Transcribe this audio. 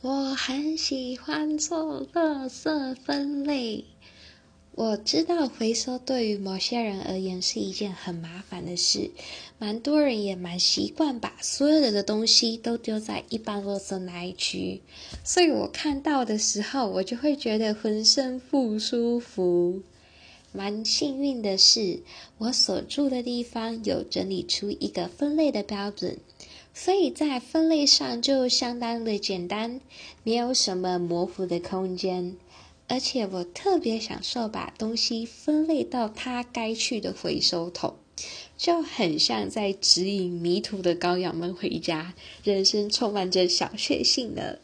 我很喜欢做垃圾分类。我知道回收对于某些人而言是一件很麻烦的事，蛮多人也蛮习惯把所有的东西都丢在一般垃圾那一区，所以我看到的时候，我就会觉得浑身不舒服。蛮幸运的是，我所住的地方有整理出一个分类的标准。所以在分类上就相当的简单，没有什么模糊的空间，而且我特别享受把东西分类到它该去的回收桶，就很像在指引迷途的羔羊们回家，人生充满着小确幸呢。